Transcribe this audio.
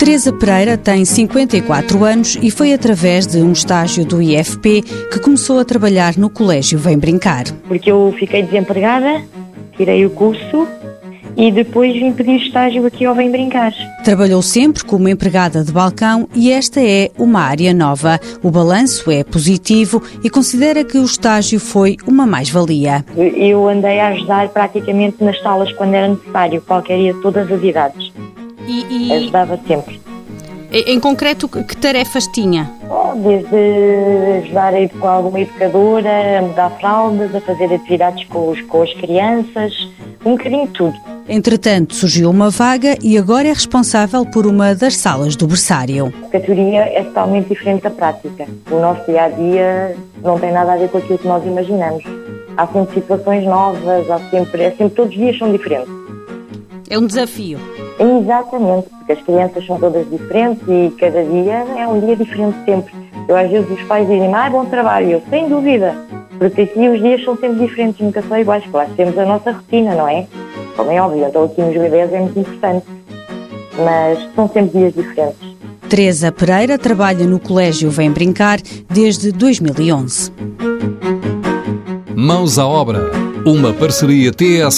Teresa Pereira tem 54 anos e foi através de um estágio do IFP que começou a trabalhar no Colégio Vem Brincar. Porque eu fiquei desempregada, tirei o curso e depois vim pedir estágio aqui ao Vem Brincar. Trabalhou sempre como empregada de balcão e esta é uma área nova. O balanço é positivo e considera que o estágio foi uma mais-valia. Eu andei a ajudar praticamente nas salas quando era necessário, qualquer dia, todas as idades. E, e Ajudava sempre. em em concreto, que tarefas tinha? Oh, Desde ajudar a educar alguma educadora, a mudar fraldas, a fazer atividades com, os, com as crianças, um bocadinho de tudo. Entretanto, surgiu uma vaga e agora é responsável por uma das salas do berçário. A teoria é totalmente diferente da prática. O nosso dia a dia não tem nada a ver com aquilo que nós imaginamos. Há sempre situações novas, há sempre, é sempre todos os dias são diferentes. É um desafio. Exatamente, porque as crianças são todas diferentes e cada dia é um dia diferente sempre. Eu às vezes os pais dizem, ah, bom trabalho, eu sem dúvida, porque aqui os dias são sempre diferentes, nunca são iguais, claro, temos a nossa rotina, não é? Como é óbvio, então aqui nos bebês é muito importante, mas são sempre dias diferentes. Teresa Pereira trabalha no Colégio Vem Brincar desde 2011. Mãos à obra. Uma parceria TSF-IEFP.